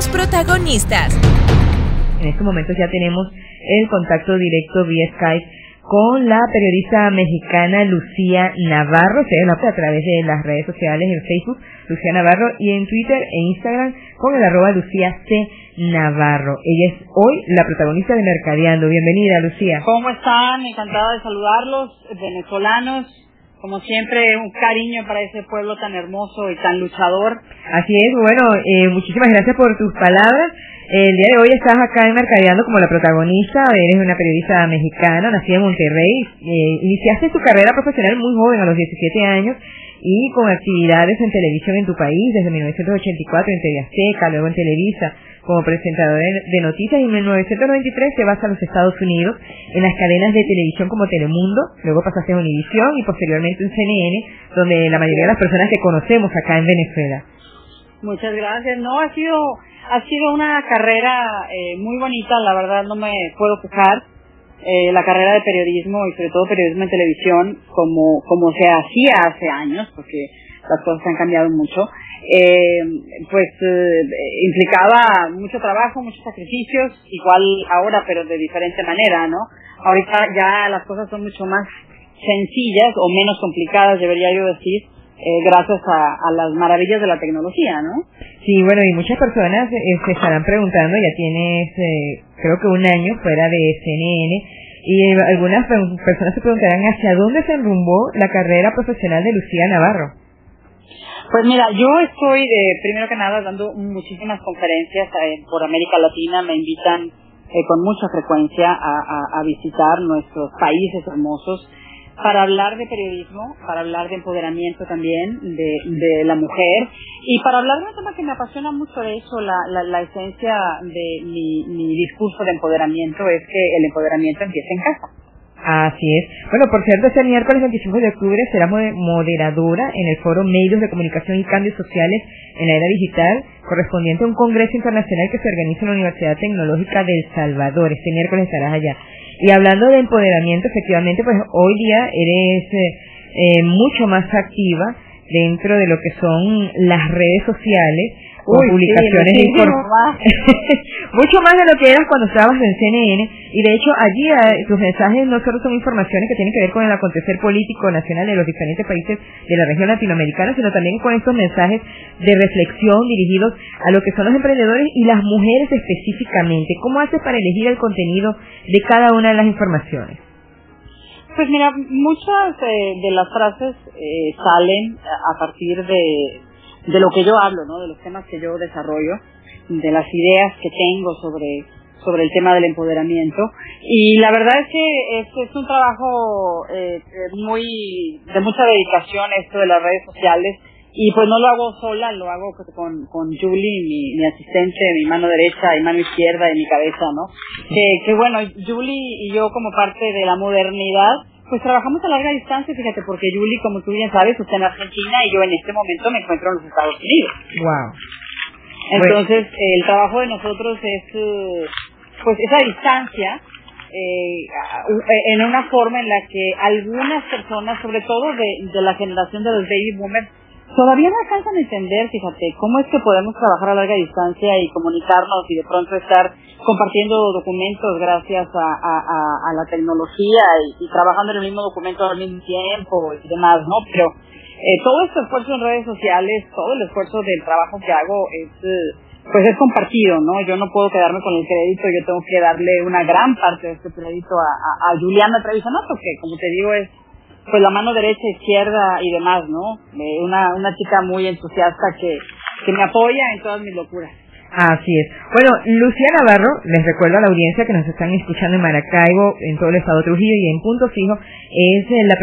los protagonistas. En estos momentos ya tenemos el contacto directo vía Skype con la periodista mexicana Lucía Navarro, se la a través de las redes sociales en Facebook, Lucía Navarro, y en Twitter e Instagram con el arroba Lucía C. Navarro. Ella es hoy la protagonista de Mercadeando. Bienvenida, Lucía. ¿Cómo están? Encantada de saludarlos, venezolanos. Como siempre, un cariño para ese pueblo tan hermoso y tan luchador. Así es, bueno, eh, muchísimas gracias por tus palabras. El día de hoy estás acá en Mercadeando como la protagonista, eres una periodista mexicana, nacida en Monterrey, eh, iniciaste tu carrera profesional muy joven, a los 17 años, y con actividades en televisión en tu país, desde 1984 en TV Azteca, luego en Televisa, como presentador de noticias, y en 1993 te vas a los Estados Unidos, en las cadenas de televisión como Telemundo, luego pasaste a Univisión y posteriormente en CNN, donde la mayoría de las personas te conocemos acá en Venezuela. Muchas gracias. No, ha sido ha sido una carrera eh, muy bonita, la verdad no me puedo quejar. Eh, la carrera de periodismo y sobre todo periodismo en televisión, como, como se hacía hace años, porque las cosas han cambiado mucho, eh, pues implicaba mucho trabajo, muchos sacrificios, igual ahora, pero de diferente manera, ¿no? Ahorita ya las cosas son mucho más sencillas o menos complicadas, debería yo decir, eh, gracias a, las maravillas de la tecnología, ¿no? Sí, bueno, y muchas personas eh, se estarán preguntando, ya tienes eh, creo que un año fuera de CNN, y algunas personas se preguntarán hacia dónde se enrumbó la carrera profesional de Lucía Navarro. Pues mira, yo estoy, primero que nada, dando muchísimas conferencias por América Latina, me invitan con mucha frecuencia a visitar nuestros países hermosos. Para hablar de periodismo, para hablar de empoderamiento también de, de la mujer. Y para hablar de un tema que me apasiona mucho de eso, la, la, la esencia de mi, mi discurso de empoderamiento es que el empoderamiento empieza en casa. Así es. Bueno, por cierto, este miércoles 25 de octubre será moderadora en el foro Medios de Comunicación y Cambios Sociales en la Era Digital, correspondiente a un congreso internacional que se organiza en la Universidad Tecnológica de El Salvador. Este miércoles estarás allá. Y hablando de empoderamiento, efectivamente, pues hoy día eres eh, eh, mucho más activa dentro de lo que son las redes sociales publicaciones de mucho más de lo que eras cuando estabas en CNN y de hecho allí eh, tus mensajes no solo son informaciones que tienen que ver con el acontecer político nacional de los diferentes países de la región latinoamericana sino también con estos mensajes de reflexión dirigidos a lo que son los emprendedores y las mujeres específicamente. ¿cómo haces para elegir el contenido de cada una de las informaciones? Pues mira, muchas eh, de las frases eh, salen a partir de, de lo que yo hablo, ¿no? De los temas que yo desarrollo, de las ideas que tengo sobre sobre el tema del empoderamiento y la verdad es que es, un trabajo eh, muy de mucha dedicación esto de las redes sociales y pues no lo hago sola, lo hago con, con Julie, mi, mi asistente, mi mano derecha y mano izquierda y mi cabeza, ¿no? Que bueno, Julie y yo como parte de la modernidad pues trabajamos a larga distancia, fíjate, porque Yuli, como tú bien sabes, está en Argentina y yo en este momento me encuentro en los Estados Unidos. Wow. Entonces, el trabajo de nosotros es, eh, pues, esa distancia, eh, en una forma en la que algunas personas, sobre todo de, de la generación de los baby boomers, todavía no alcanzan a entender, fíjate, cómo es que podemos trabajar a larga distancia y comunicarnos y de pronto estar compartiendo documentos gracias a, a, la tecnología y, trabajando en el mismo documento al mismo tiempo y demás, ¿no? Pero eh, todo este esfuerzo en redes sociales, todo el esfuerzo del trabajo que hago es... Eh, pues es compartido, ¿no? Yo no puedo quedarme con el crédito, yo tengo que darle una gran parte de este crédito a, a, Juliana Trevisanato, que como te digo es pues la mano derecha, izquierda y demás, ¿no? una, una chica muy entusiasta que, que me apoya en todas mis locuras. Así es. Bueno, Lucía Navarro, les recuerdo a la audiencia que nos están escuchando en Maracaibo, en todo el estado de Trujillo y en Punto Fijo, es eh, la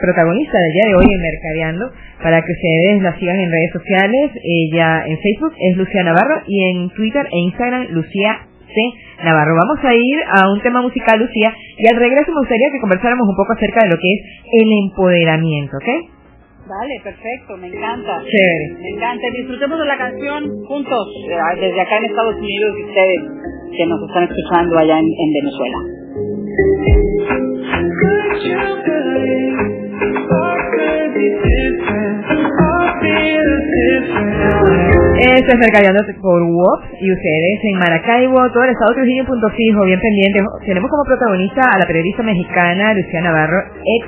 protagonista del día de hoy en Mercadeando, para que ustedes la sigan en redes sociales. Ella en Facebook es Lucía Navarro y en Twitter e Instagram Lucía Navarro. Vamos a ir a un tema musical, Lucía, y al regreso me gustaría que conversáramos un poco acerca de lo que es el empoderamiento, ¿ok? Vale, perfecto, me encanta. Me encanta. Disfrutemos de la canción juntos, eh, desde acá en Estados Unidos y ustedes que nos están escuchando allá en, en Venezuela. Esto es Mercadeando por WOP y ustedes en Maracaibo, todo el estado Trujillo punto fijo, bien pendiente. Tenemos como protagonista a la periodista mexicana Luciana Navarro, ex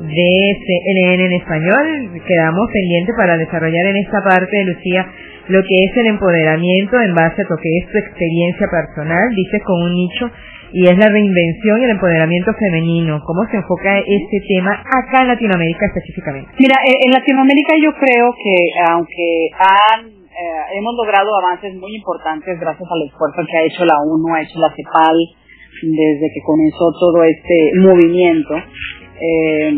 de CNN en español. Quedamos pendientes para desarrollar en esta parte Lucía lo que es el empoderamiento en base a lo que es tu experiencia personal, dices con un nicho y es la reinvención y el empoderamiento femenino. ¿Cómo se enfoca este tema acá en Latinoamérica específicamente? Mira, eh, en Latinoamérica yo creo que aunque han, eh, hemos logrado avances muy importantes gracias al esfuerzo que ha hecho la ONU, ha hecho la CEPAL desde que comenzó todo este movimiento, eh,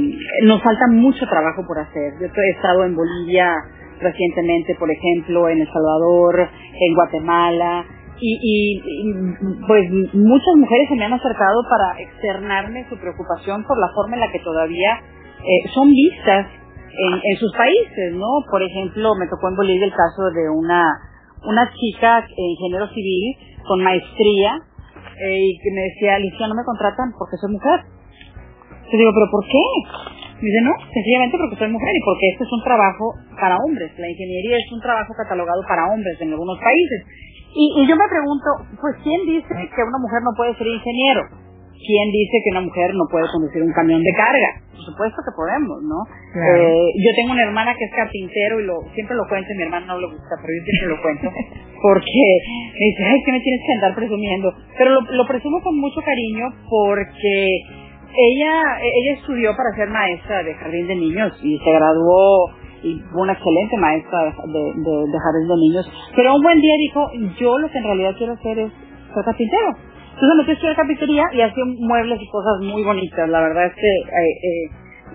nos falta mucho trabajo por hacer. Yo he estado en Bolivia recientemente, por ejemplo, en El Salvador, en Guatemala, y, pues muchas mujeres se me han acercado para externarme su preocupación por la forma en la que todavía eh, son vistas en, sus países, ¿no? Por ejemplo, me tocó en Bolivia el caso de una una chica ingeniero civil con maestría eh, y que me decía, Alicia, no me contratan porque soy mujer. Yo digo, ¿pero por qué? Me dice, no, sencillamente porque soy mujer y porque este es un trabajo para hombres. La ingeniería es un trabajo catalogado para hombres en algunos países. Y, yo me pregunto, pues ¿quién dice que una mujer no puede ser ingeniero? ¿Quién dice que una mujer no puede conducir un camión de carga? Por supuesto que podemos, ¿no? Eh, yo tengo una hermana que es carpintero y lo siempre lo cuento, mi hermana no lo gusta, pero yo siempre lo cuento, porque me dice, ay, que me tienes que andar presumiendo. Pero lo, lo presumo con mucho cariño porque ella, ella estudió para ser maestra de jardín de niños y se graduó y fue una excelente maestra de, de, de jardín de niños. Pero un buen día dijo, yo lo que en realidad quiero hacer es ser carpintero. Entonces me metió a carpintería y hacía muebles y cosas muy bonitas. La verdad es que eh, eh,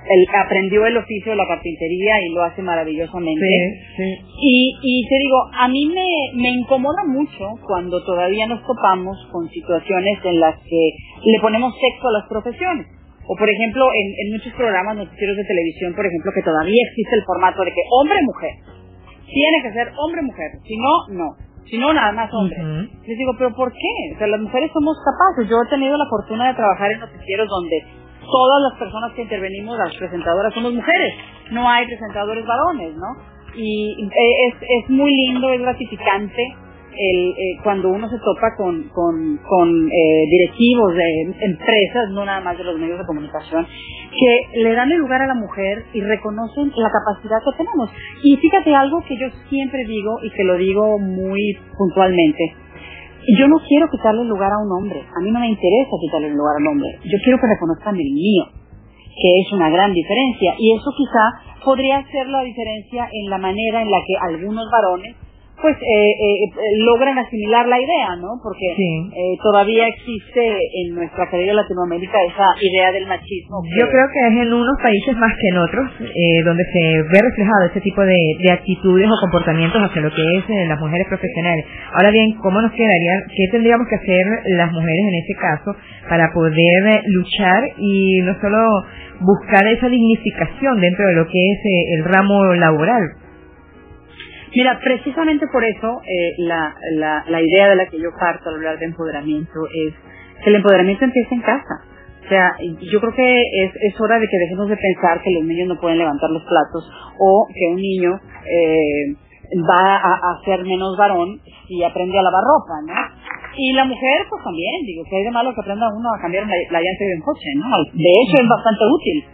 él aprendió el oficio de la carpintería y lo hace maravillosamente. Y, y te digo, a mí me, me incomoda mucho cuando todavía nos topamos con situaciones en las que le ponemos sexo a las profesiones. O por ejemplo, en, en muchos programas noticieros de televisión, por ejemplo, que todavía existe el formato de que hombre-mujer. Tiene que ser hombre-mujer. Si no, no. Si no, nada más hombre. Les digo, ¿pero por qué? O sea, las mujeres somos capaces. Yo he tenido la fortuna de trabajar en noticieros donde todas las personas que intervenimos, las presentadoras, somos mujeres. No hay presentadores varones, ¿no? Y eh, es, es muy lindo, es gratificante el, eh, cuando uno se topa con, con, eh, directivos de empresas, no nada más de los medios de comunicación, que le dan el lugar a la mujer y reconocen la capacidad que tenemos. Y fíjate algo que yo siempre digo y que lo digo muy puntualmente. Yo no quiero quitarle el lugar a un hombre. A mí no me interesa quitarle el lugar al hombre. Yo quiero que reconozcan el mío, que es una gran diferencia. Y eso quizá podría ser la diferencia en la manera en la que algunos varones pues eh, eh, logran asimilar la idea, ¿no? Porque eh, todavía existe en nuestra querida Latinoamérica esa idea del machismo. Yo creo que es en unos países más que en otros eh, donde se ve reflejado ese tipo de, de actitudes o comportamientos hacia lo que es las mujeres profesionales. Ahora bien, ¿cómo nos quedaría, qué tendríamos que hacer las mujeres en ese caso para poder luchar y no solo buscar esa dignificación dentro de lo que es el ramo laboral? Mira, precisamente por eso eh, la, la, la idea de la que yo parto al hablar de empoderamiento es que el empoderamiento empieza en casa. O sea, yo creo que es, es hora de que dejemos de pensar que los niños no pueden levantar los platos o que un niño eh, va a, a, ser menos varón si aprende a lavar ropa, ¿no? Y la mujer, pues también, digo, que hay de malo que aprenda uno a cambiar la, la llanta de un coche, ¿no? De hecho, es bastante útil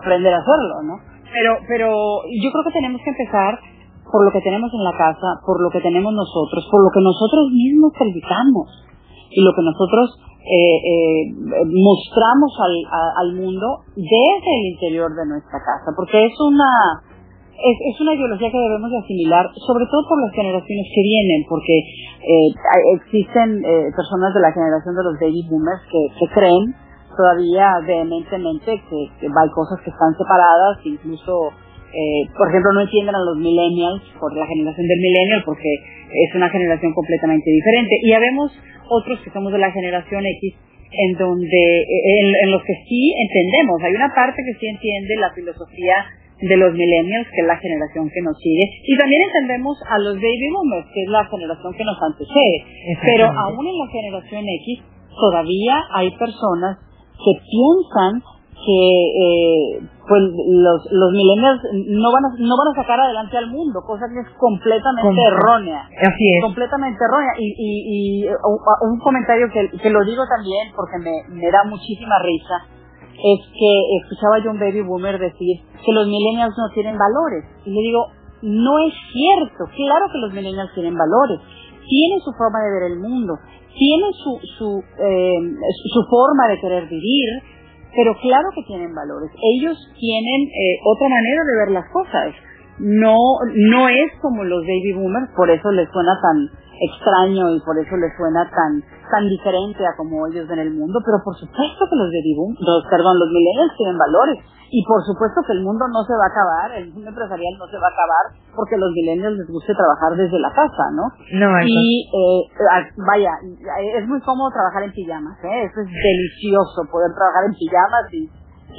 aprender a hacerlo, ¿no? Pero, pero yo creo que tenemos que empezar por lo que tenemos en la casa, por lo que tenemos nosotros, por lo que nosotros mismos predicamos y lo que nosotros eh, eh, mostramos al, al mundo desde el interior de nuestra casa, porque es una es, es una ideología que debemos de asimilar, sobre todo por las generaciones que vienen, porque eh, existen eh, personas de la generación de los baby boomers que, que creen todavía vehementemente que, que hay cosas que están separadas, incluso eh, por ejemplo, no entienden a los millennials por la generación del millennial porque es una generación completamente diferente. Y habemos otros que somos de la generación X en donde, en, en, los que sí entendemos. Hay una parte que sí entiende la filosofía de los millennials, que es la generación que nos sigue, y también entendemos a los baby boomers, que es la generación que nos antecede. Pero aún en la generación X todavía hay personas que piensan que eh, pues los, los millennials no van a, no van a sacar adelante al mundo, cosa que es completamente errónea. Así es. Completamente errónea. Y, y, y un comentario que, que lo digo también porque me, me da muchísima risa, es que escuchaba yo un baby boomer decir que los millennials no tienen valores. Y le digo, no es cierto. Claro que los millennials tienen valores. Tienen su forma de ver el mundo. Tienen su, su, eh, su forma de querer vivir pero claro que tienen valores. Ellos tienen eh, otra manera de ver las cosas. No, no es como los baby boomers, por eso les suena tan extraño y por eso les suena tan, tan diferente a como ellos ven el mundo, pero por supuesto que los baby boomers, los, perdón, los millennials tienen valores y por supuesto que el mundo no se va a acabar, el mundo empresarial no se va a acabar porque a los millennials les guste trabajar desde la casa, ¿no? No, y eh, vaya, es muy cómodo trabajar en pijamas, ¿eh? Eso es delicioso poder trabajar en pijamas y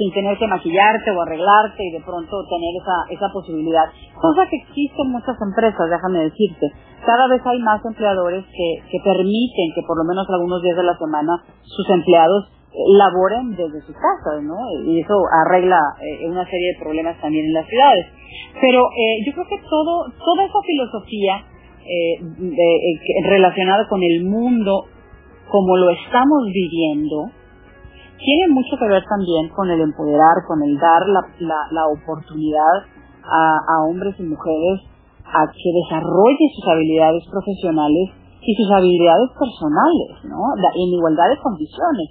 sin tener que maquillarte o arreglarte y de pronto tener esa, esa posibilidad. Cosa que existe en muchas empresas, déjame decirte. Cada vez hay más empleadores que, que permiten que por lo menos algunos días de la semana sus empleados laboren desde sus casas, ¿no? Y eso arregla eh, una serie de problemas también en las ciudades. Pero eh, yo creo que todo, toda esa filosofía eh, relacionada con el mundo como lo estamos viviendo, tiene mucho que ver también con el empoderar, con el dar la, la, oportunidad a, hombres y mujeres a que desarrollen sus habilidades profesionales y sus habilidades personales, ¿no? En igualdad de condiciones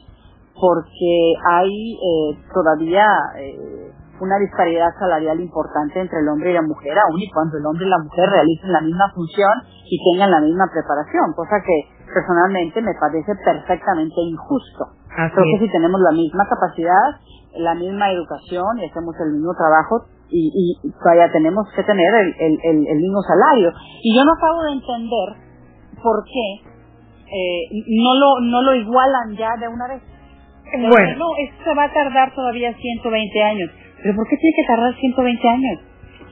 porque hay eh, todavía eh, una disparidad salarial importante entre el hombre y la mujer, aun y cuando el hombre y la mujer realicen la misma función y tengan la misma preparación, cosa que personalmente me parece perfectamente injusto. Creo que si tenemos la misma capacidad, la misma educación y hacemos el mismo trabajo, y, y todavía tenemos que tener el, el, el, mismo salario. Y yo no acabo de entender por qué eh, no, lo, no lo igualan ya de una vez. Bueno. No, esto va a tardar todavía 120 años. ¿Pero por qué tiene que tardar 120 años?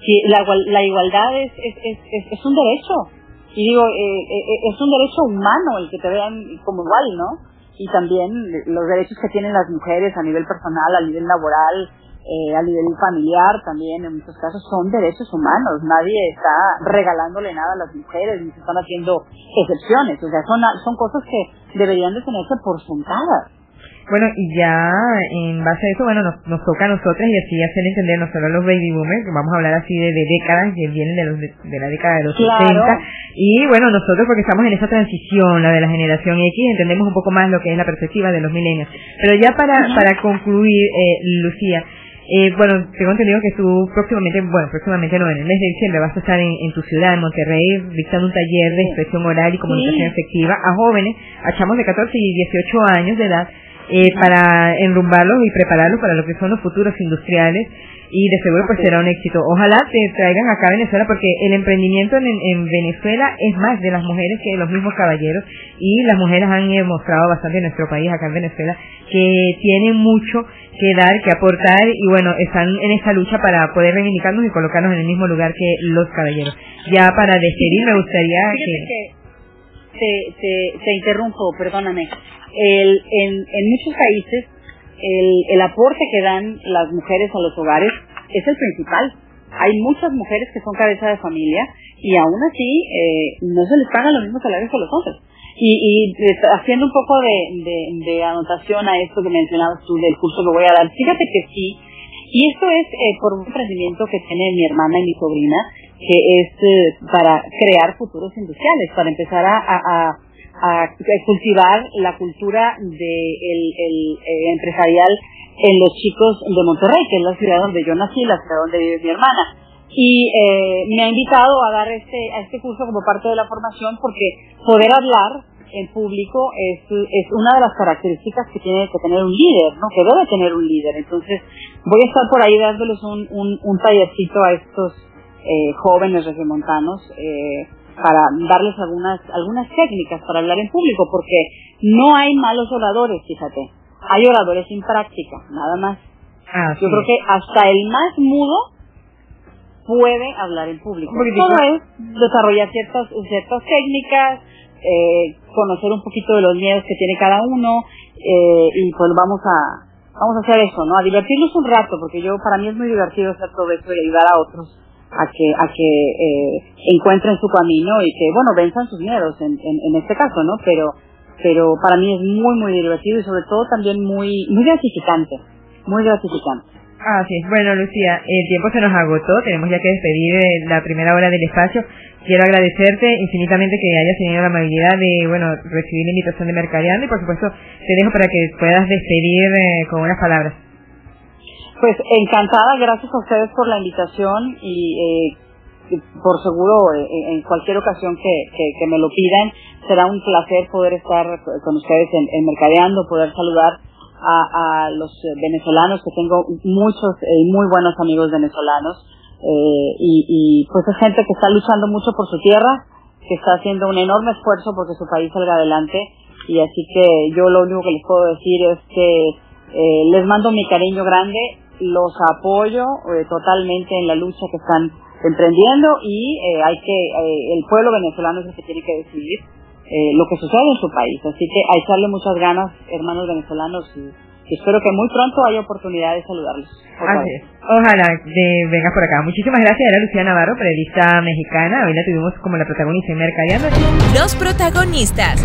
Si la, la igualdad es, es, es, es, un derecho. Y digo, eh, eh, eh, es un derecho humano el que te vean como igual, ¿no? Y también los derechos que tienen las mujeres a nivel personal, a nivel laboral, eh, a nivel familiar también en muchos casos son derechos humanos. Nadie está regalándole nada a las mujeres ni se están haciendo excepciones. O sea, son, son cosas que deberían de tenerse por sentadas. Bueno, y ya en base a eso, bueno, nos, nos toca a nosotras y así hacer entender no solo los baby boomers, que vamos a hablar así de, décadas que vienen de, los, de, la década de los claro. y bueno, nosotros porque estamos en esa transición, la de la generación X, entendemos un poco más lo que es la perspectiva de los milenios. Pero ya para, para concluir, eh, Lucía, eh, bueno, tengo entendido que tú próximamente, bueno, próximamente no, en el mes de diciembre vas a estar en, en tu ciudad, en Monterrey, dictando un taller de expresión oral y comunicación efectiva a jóvenes, a chamos de 14 y 18 años de edad, eh, para enrumbarlos y prepararlos para lo que son los futuros industriales y de seguro pues será un éxito. Ojalá te traigan acá a Venezuela porque el emprendimiento en, en, Venezuela es más de las mujeres que de los mismos caballeros y las mujeres han mostrado bastante en nuestro país, acá en Venezuela, que tienen mucho que dar, que aportar y bueno, están en esta lucha para poder reivindicarnos y colocarnos en el mismo lugar que los caballeros. Ya para despedir me gustaría que... Te, te, te interrumpo, perdóname el, en, en muchos países el, el aporte que dan las mujeres a los hogares es el principal. Hay muchas mujeres que son cabeza de familia y aún así eh, no se les pagan los mismos salarios que los hombres. Y, y haciendo un poco de, de, de, anotación a esto que mencionabas tú del curso que voy a dar, fíjate que sí, y esto es eh, por un emprendimiento que tiene mi hermana y mi sobrina, que es eh, para crear futuros industriales, para empezar a, a a cultivar la cultura de el, el, empresarial en los chicos de Monterrey, que es la ciudad donde yo nací, la ciudad donde vive mi hermana. Y eh, me ha invitado a dar este, a este curso como parte de la formación porque poder hablar en público es, es una de las características que tiene que tener un líder, ¿no? Que debe tener un líder. Entonces, voy a estar por ahí dándoles un, un, un tallercito a estos eh, jóvenes regiomontanos eh, para darles algunas, algunas técnicas para hablar en público, porque no hay malos oradores, fíjate. Hay oradores sin práctica, nada más. Yo creo que hasta el más mudo puede hablar en público. Todo es desarrollar ciertas, ciertas técnicas, eh, conocer un poquito de los miedos que tiene cada uno, eh, y pues vamos a, vamos a hacer eso, ¿no? A divertirnos un rato, porque yo, para mí es muy divertido hacer todo eso y ayudar a otros a que, a que eh, encuentren su camino y que, bueno, venzan sus miedos en, en, este caso, ¿no? Pero, pero para mí es muy, muy divertido y sobre todo también muy, muy gratificante, muy gratificante. Ah, sí. Bueno, Lucía, el tiempo se nos agotó, tenemos ya que despedir la primera hora del espacio. Quiero agradecerte infinitamente que hayas tenido la amabilidad de, bueno, recibir la invitación de Mercadeando y por supuesto te dejo para que puedas despedir eh, con unas palabras. Pues encantada, gracias a ustedes por la invitación y eh, por seguro eh, en cualquier ocasión que, que, me lo pidan será un placer poder estar con ustedes en, Mercadeando, poder saludar a, a los venezolanos, que tengo muchos y muy buenos amigos venezolanos, eh, y, y pues es gente que está luchando mucho por su tierra, que está haciendo un enorme esfuerzo porque su país salga adelante, y así que yo lo único que les puedo decir es que eh, les mando mi cariño grande, los apoyo eh, totalmente en la lucha que están emprendiendo y eh, hay que el pueblo venezolano es el que tiene que decidir eh, lo que sucede en su país. Así que a echarle muchas ganas, hermanos venezolanos, y, espero que muy pronto haya oportunidad de saludarlos. Ojalá de, vengas por acá. Muchísimas gracias. Era Lucía Navarro, periodista mexicana. Hoy la tuvimos como la protagonista en Mercadeando. Los protagonistas.